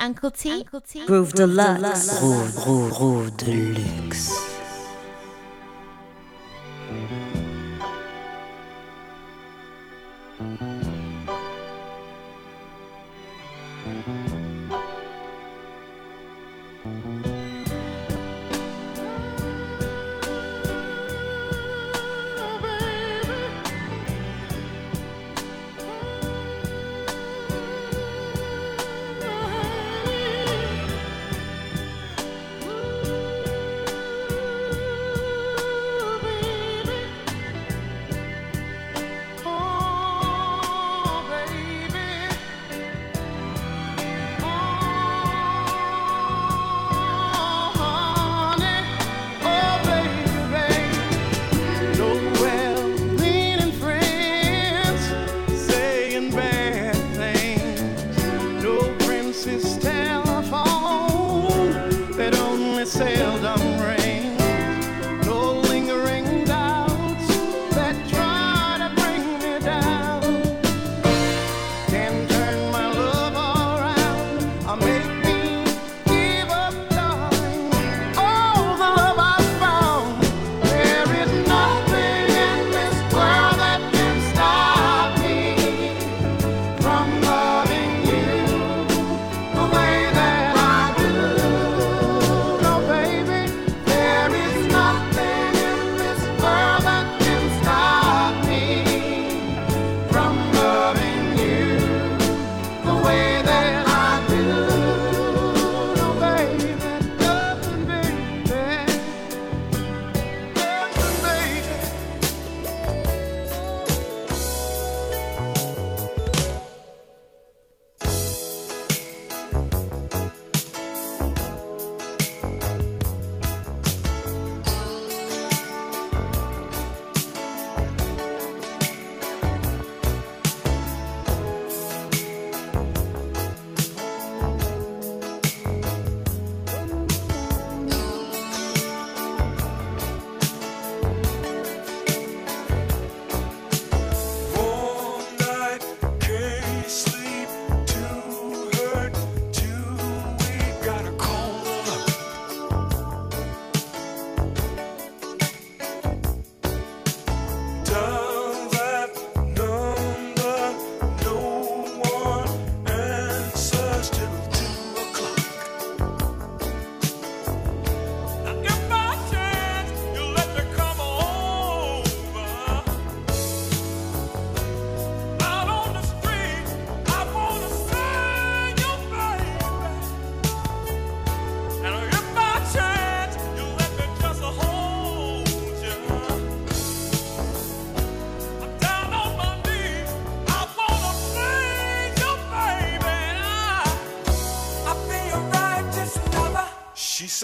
Uncle T, Uncle T, Groove Deluxe, Groove, Groove, Groove Deluxe.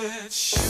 Ooh.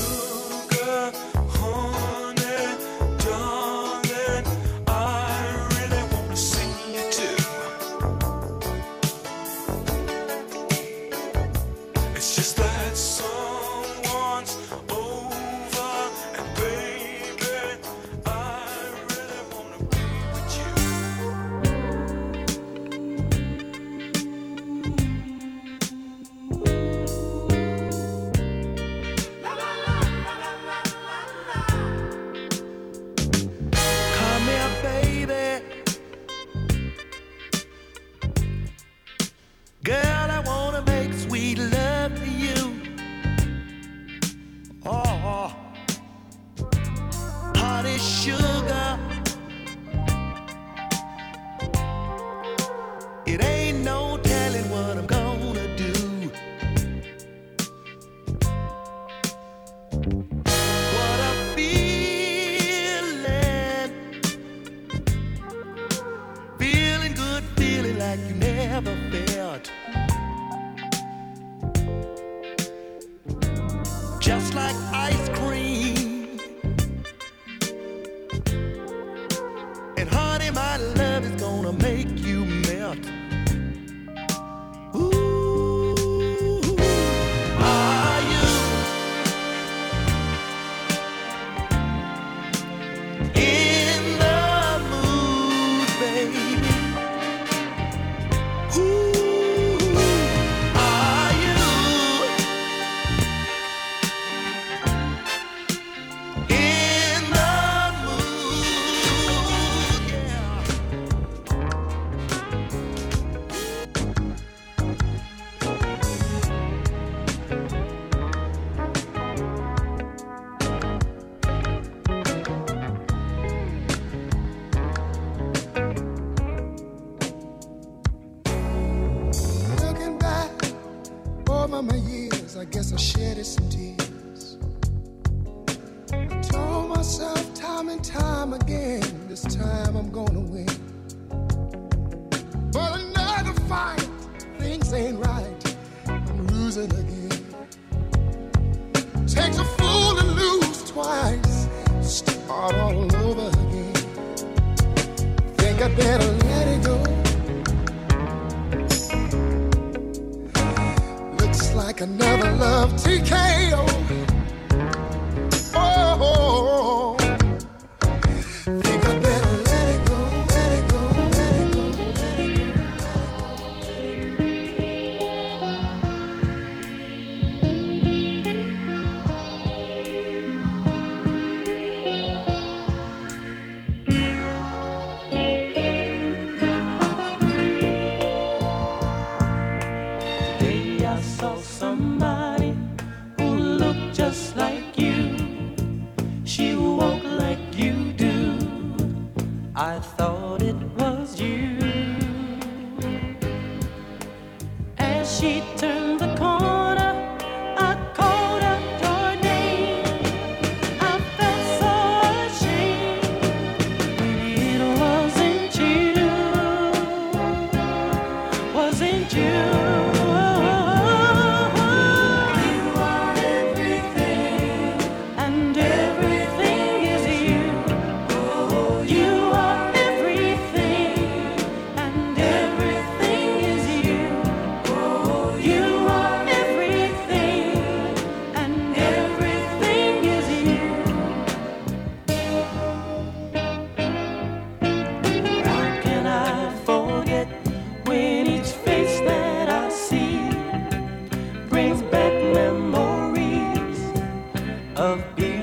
I'm gonna win. But another fight, things ain't right. I'm losing again. Takes a fool to lose twice. Start all over again. Think I better let it go. Looks like another love TKO. of being.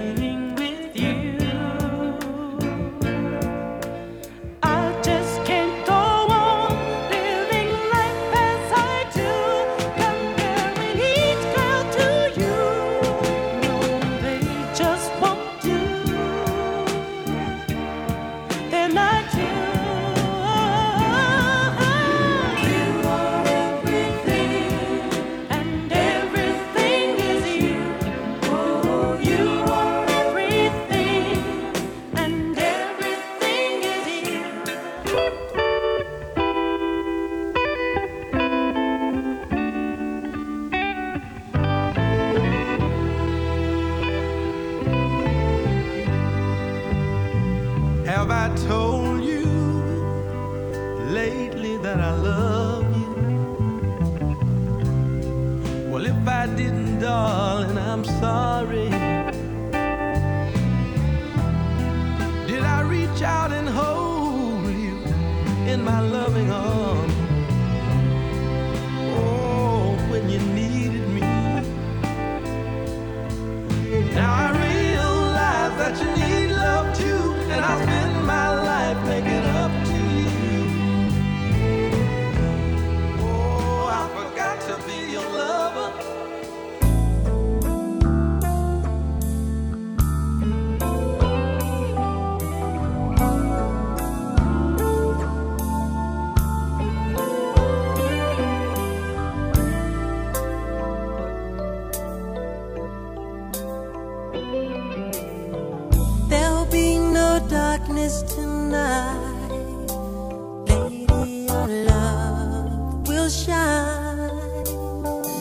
shine.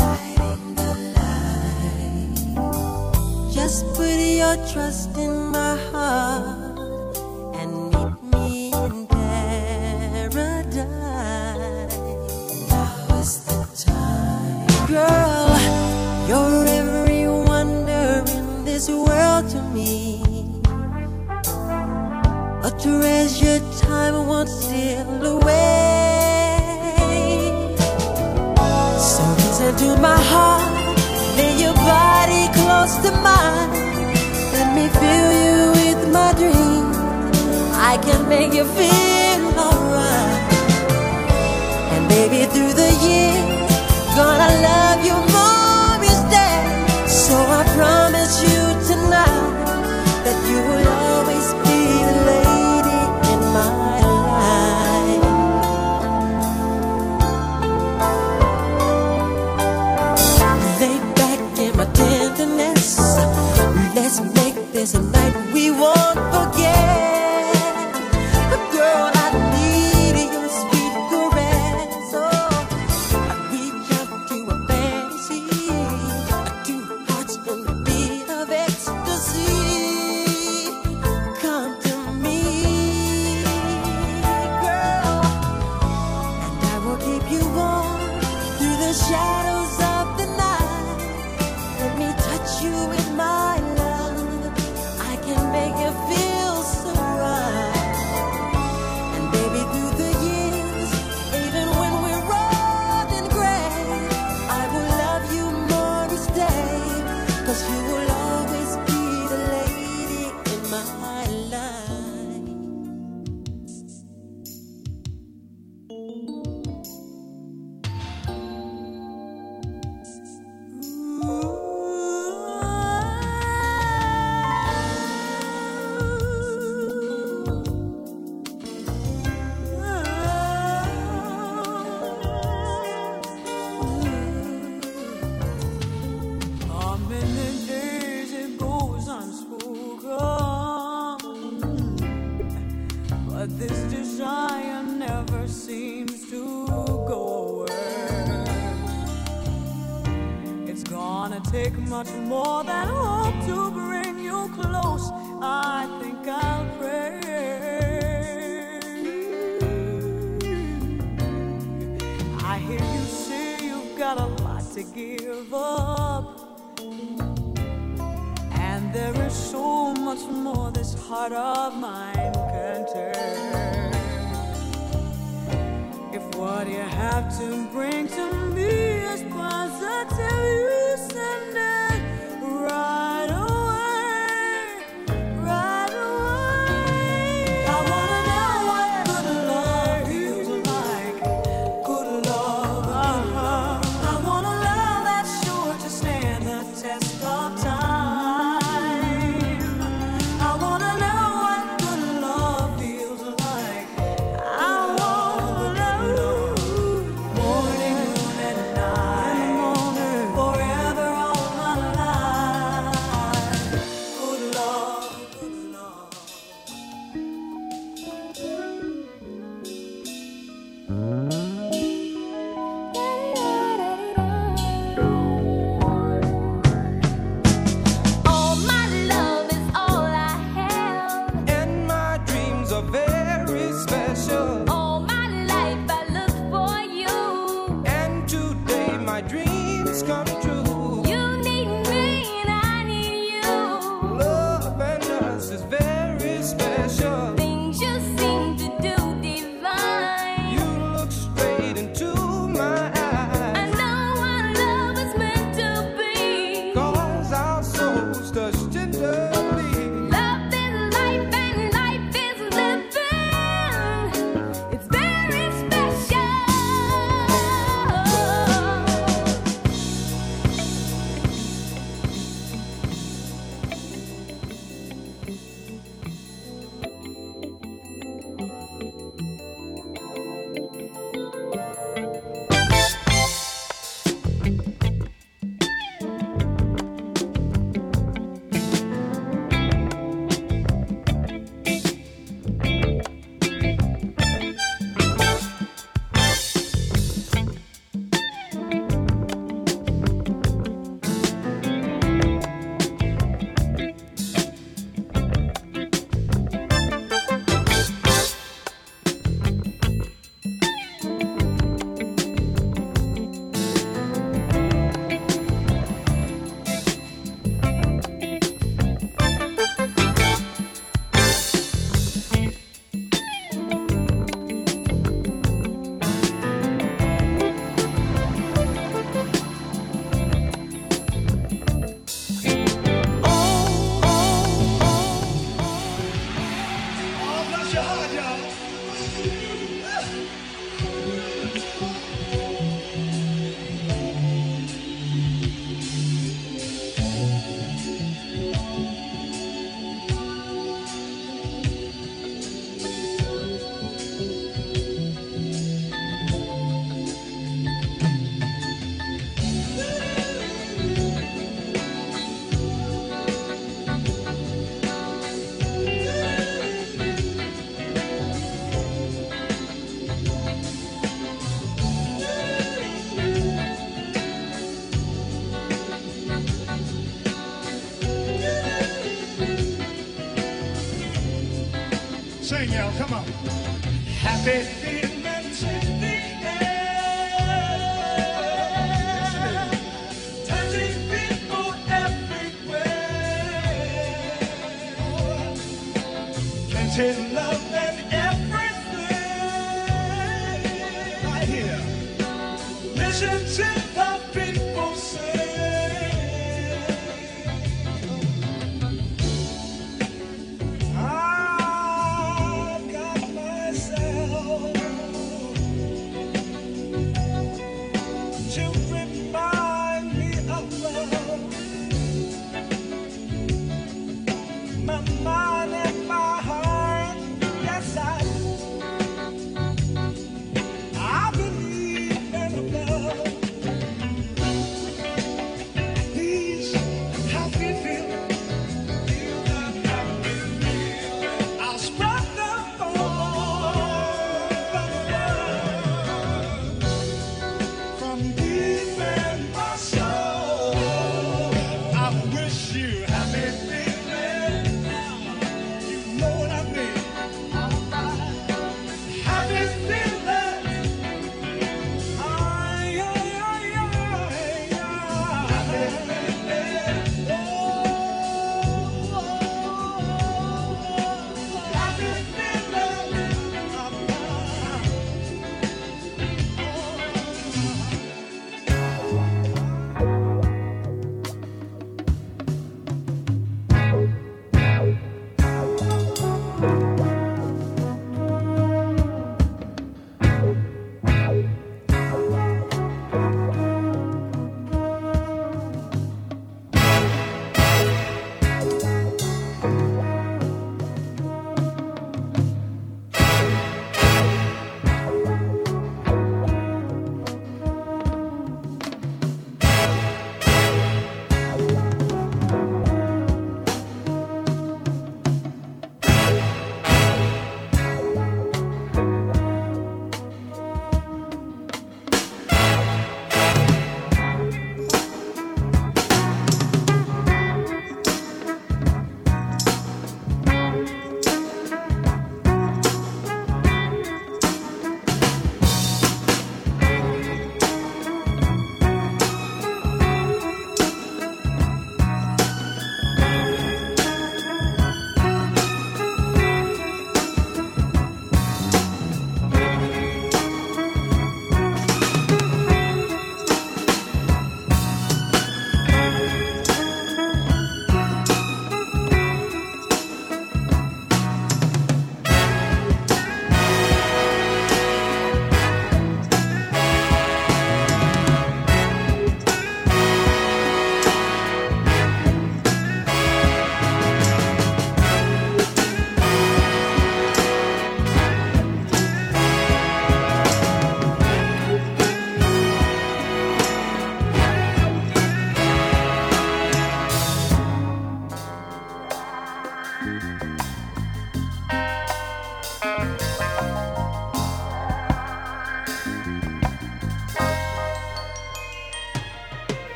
Lighting the light. Just put your trust in my heart and meet me in paradise. Now is the time, girl. You're every wonder in this world to me. A treasure. my heart Lay your body close to mine. Let me fill you with my dream I can make you feel alright. And baby through the years Gonna love you is a night we won't forget. mamá. sing, y'all. Come on. Happy wish you happy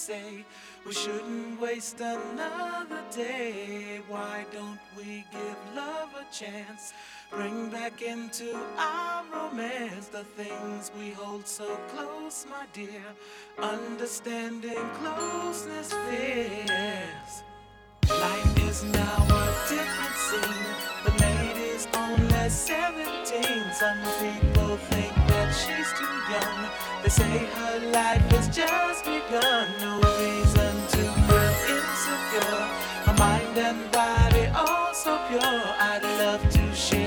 say we shouldn't waste another day. Why don't we give love a chance? Bring back into our romance the things we hold so close, my dear. Understanding closeness fears. Life is now a different scene. The ladies only 17. Some people think she's too young. They say her life has just begun. No reason to feel insecure. Her mind and body all so pure. I'd love to share.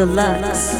Deluxe.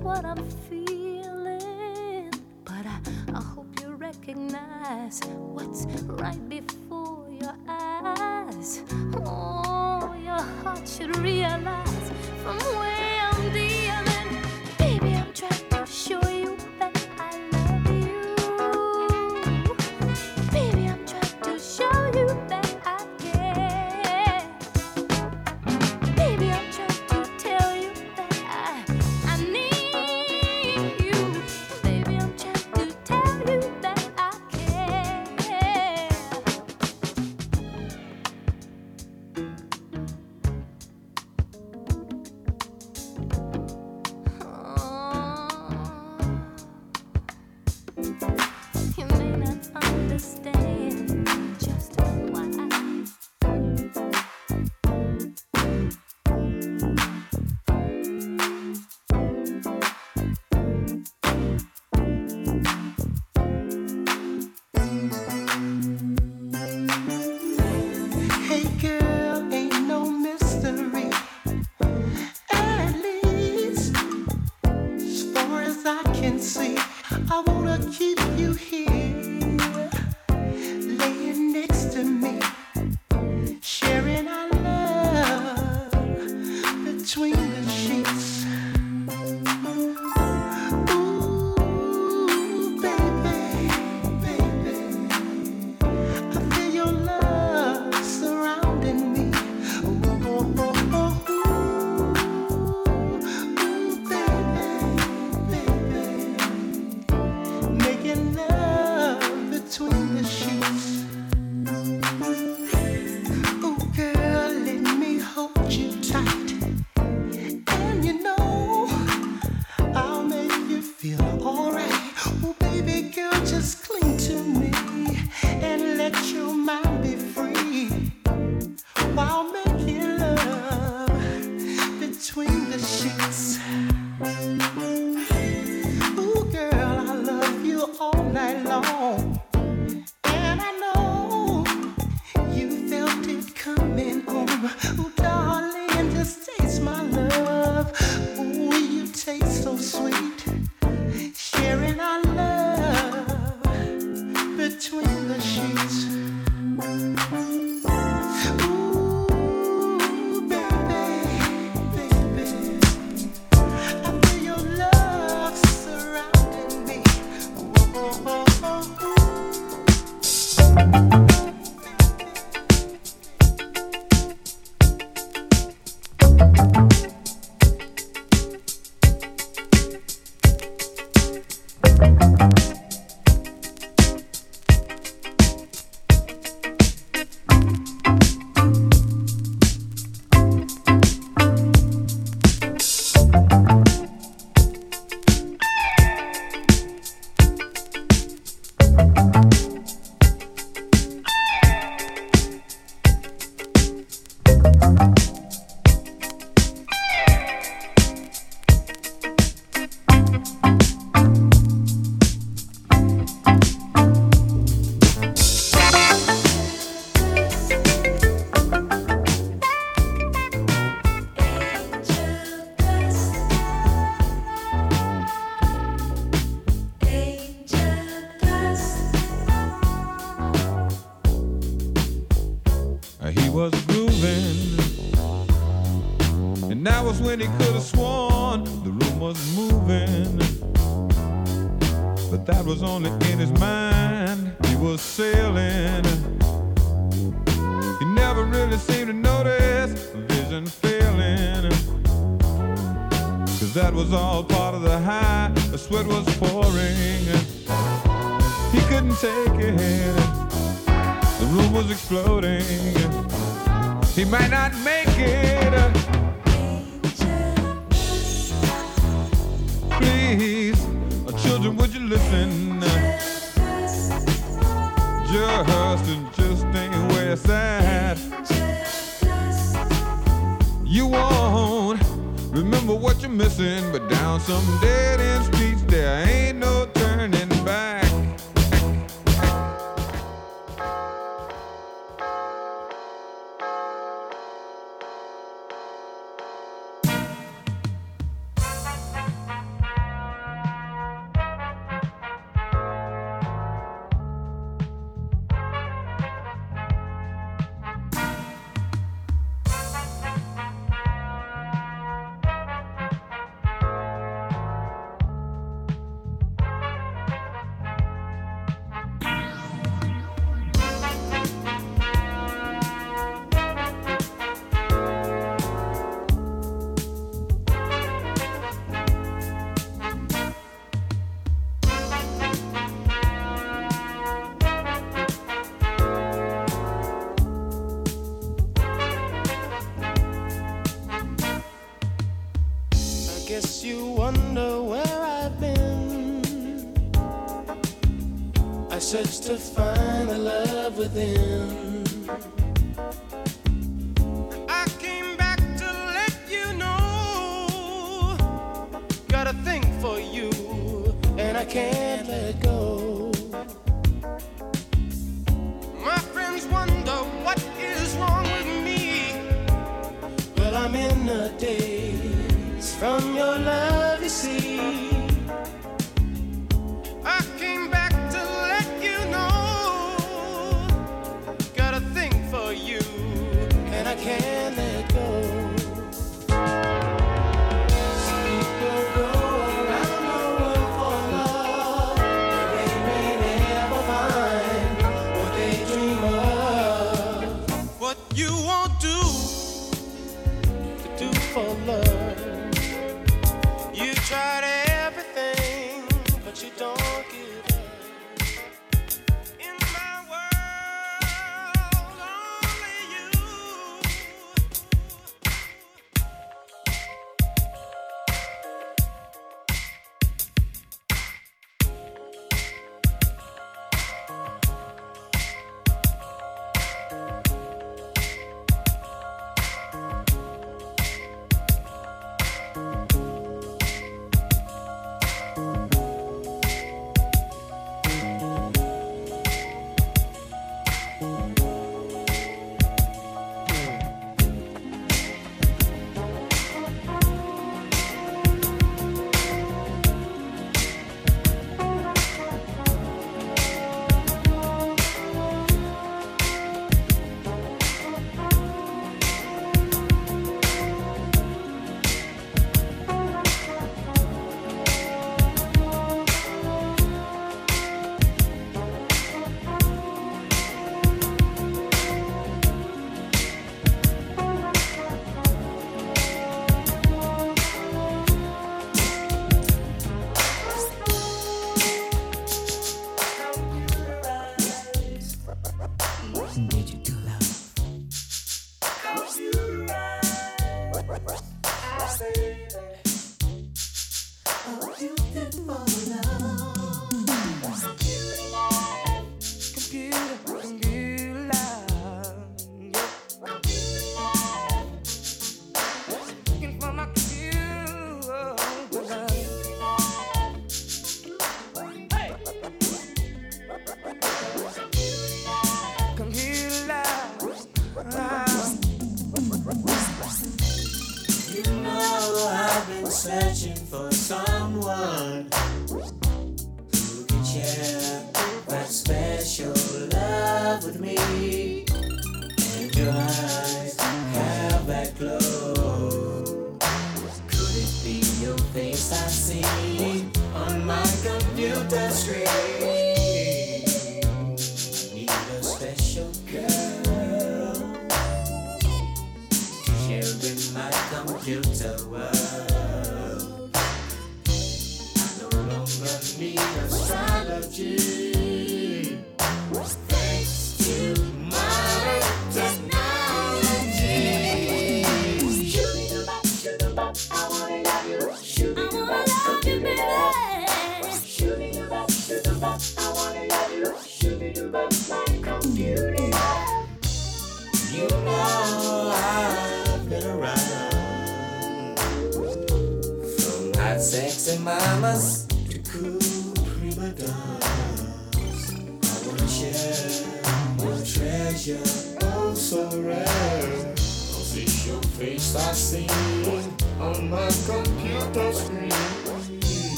What I'm was all part of the high. The sweat was to find the love within.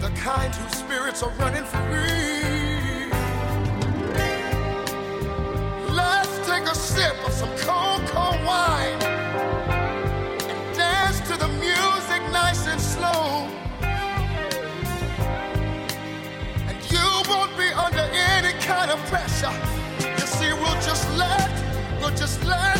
the kind whose spirits are running free. Let's take a sip of some cold, cold wine and dance to the music nice and slow. And you won't be under any kind of pressure. You see, we'll just let, we'll just let.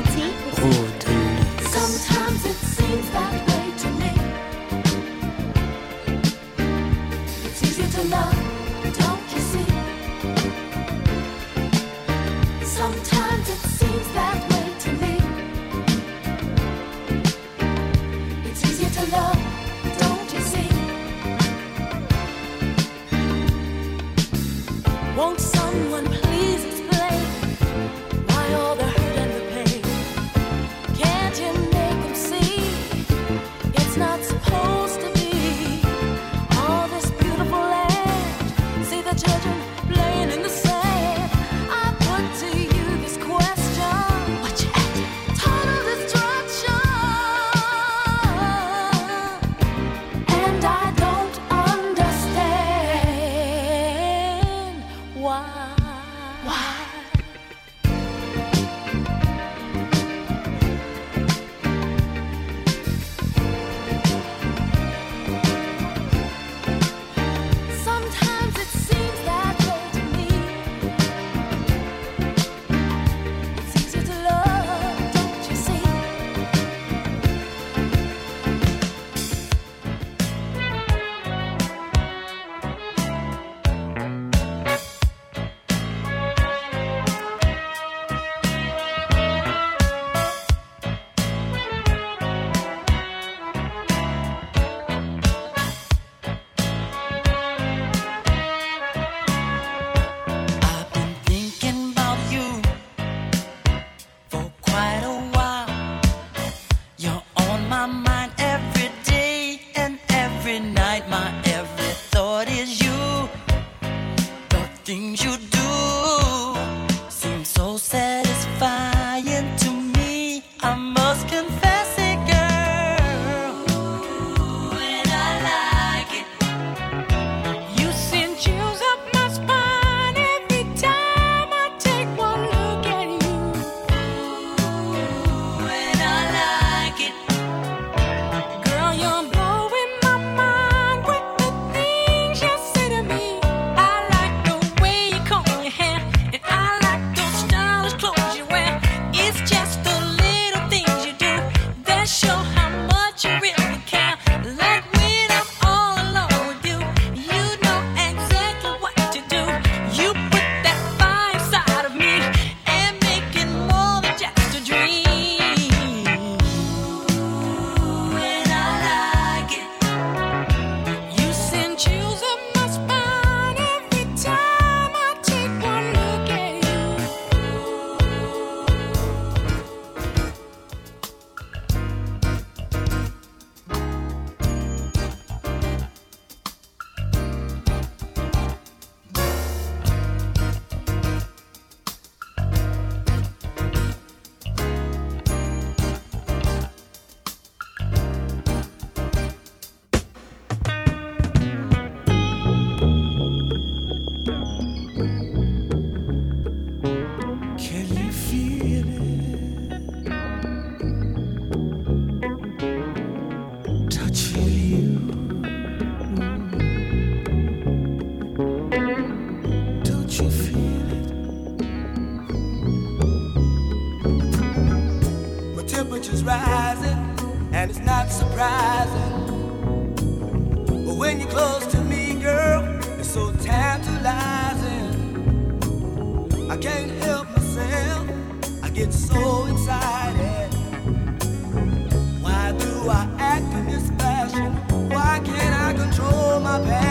Uncle T. Things is rising, and it's not surprising. But when you're close to me, girl, it's so tantalizing. I can't help myself, I get so excited. Why do I act in this fashion? Why can't I control my passion?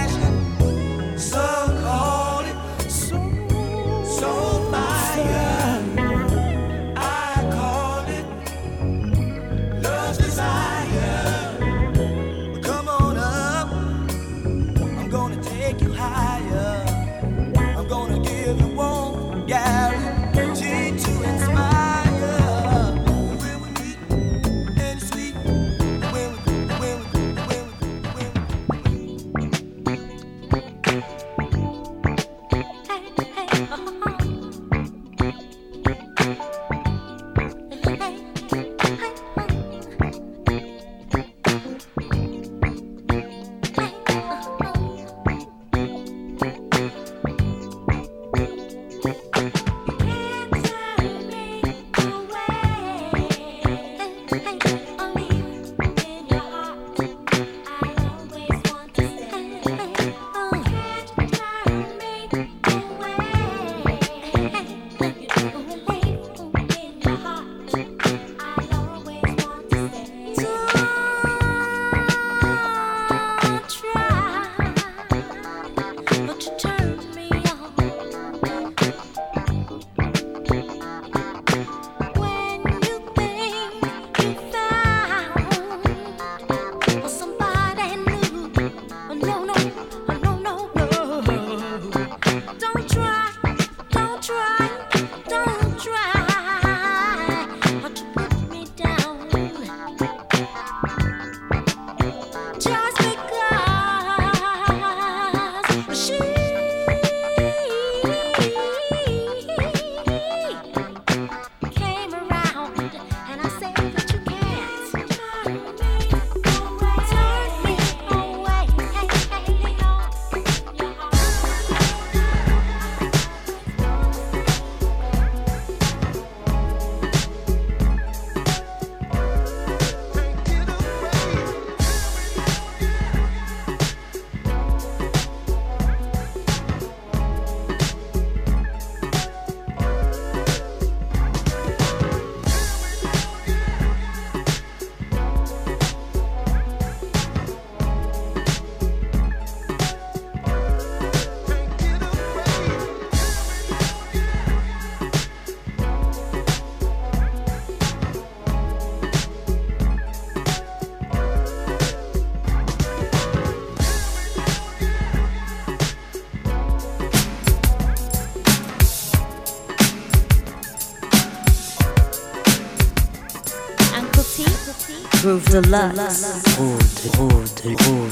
Groove Deluxe. Groove, groove, groove.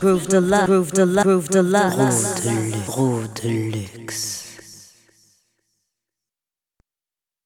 Groove de luxe, groove de luxe, groove de luxe. Gros de luxe.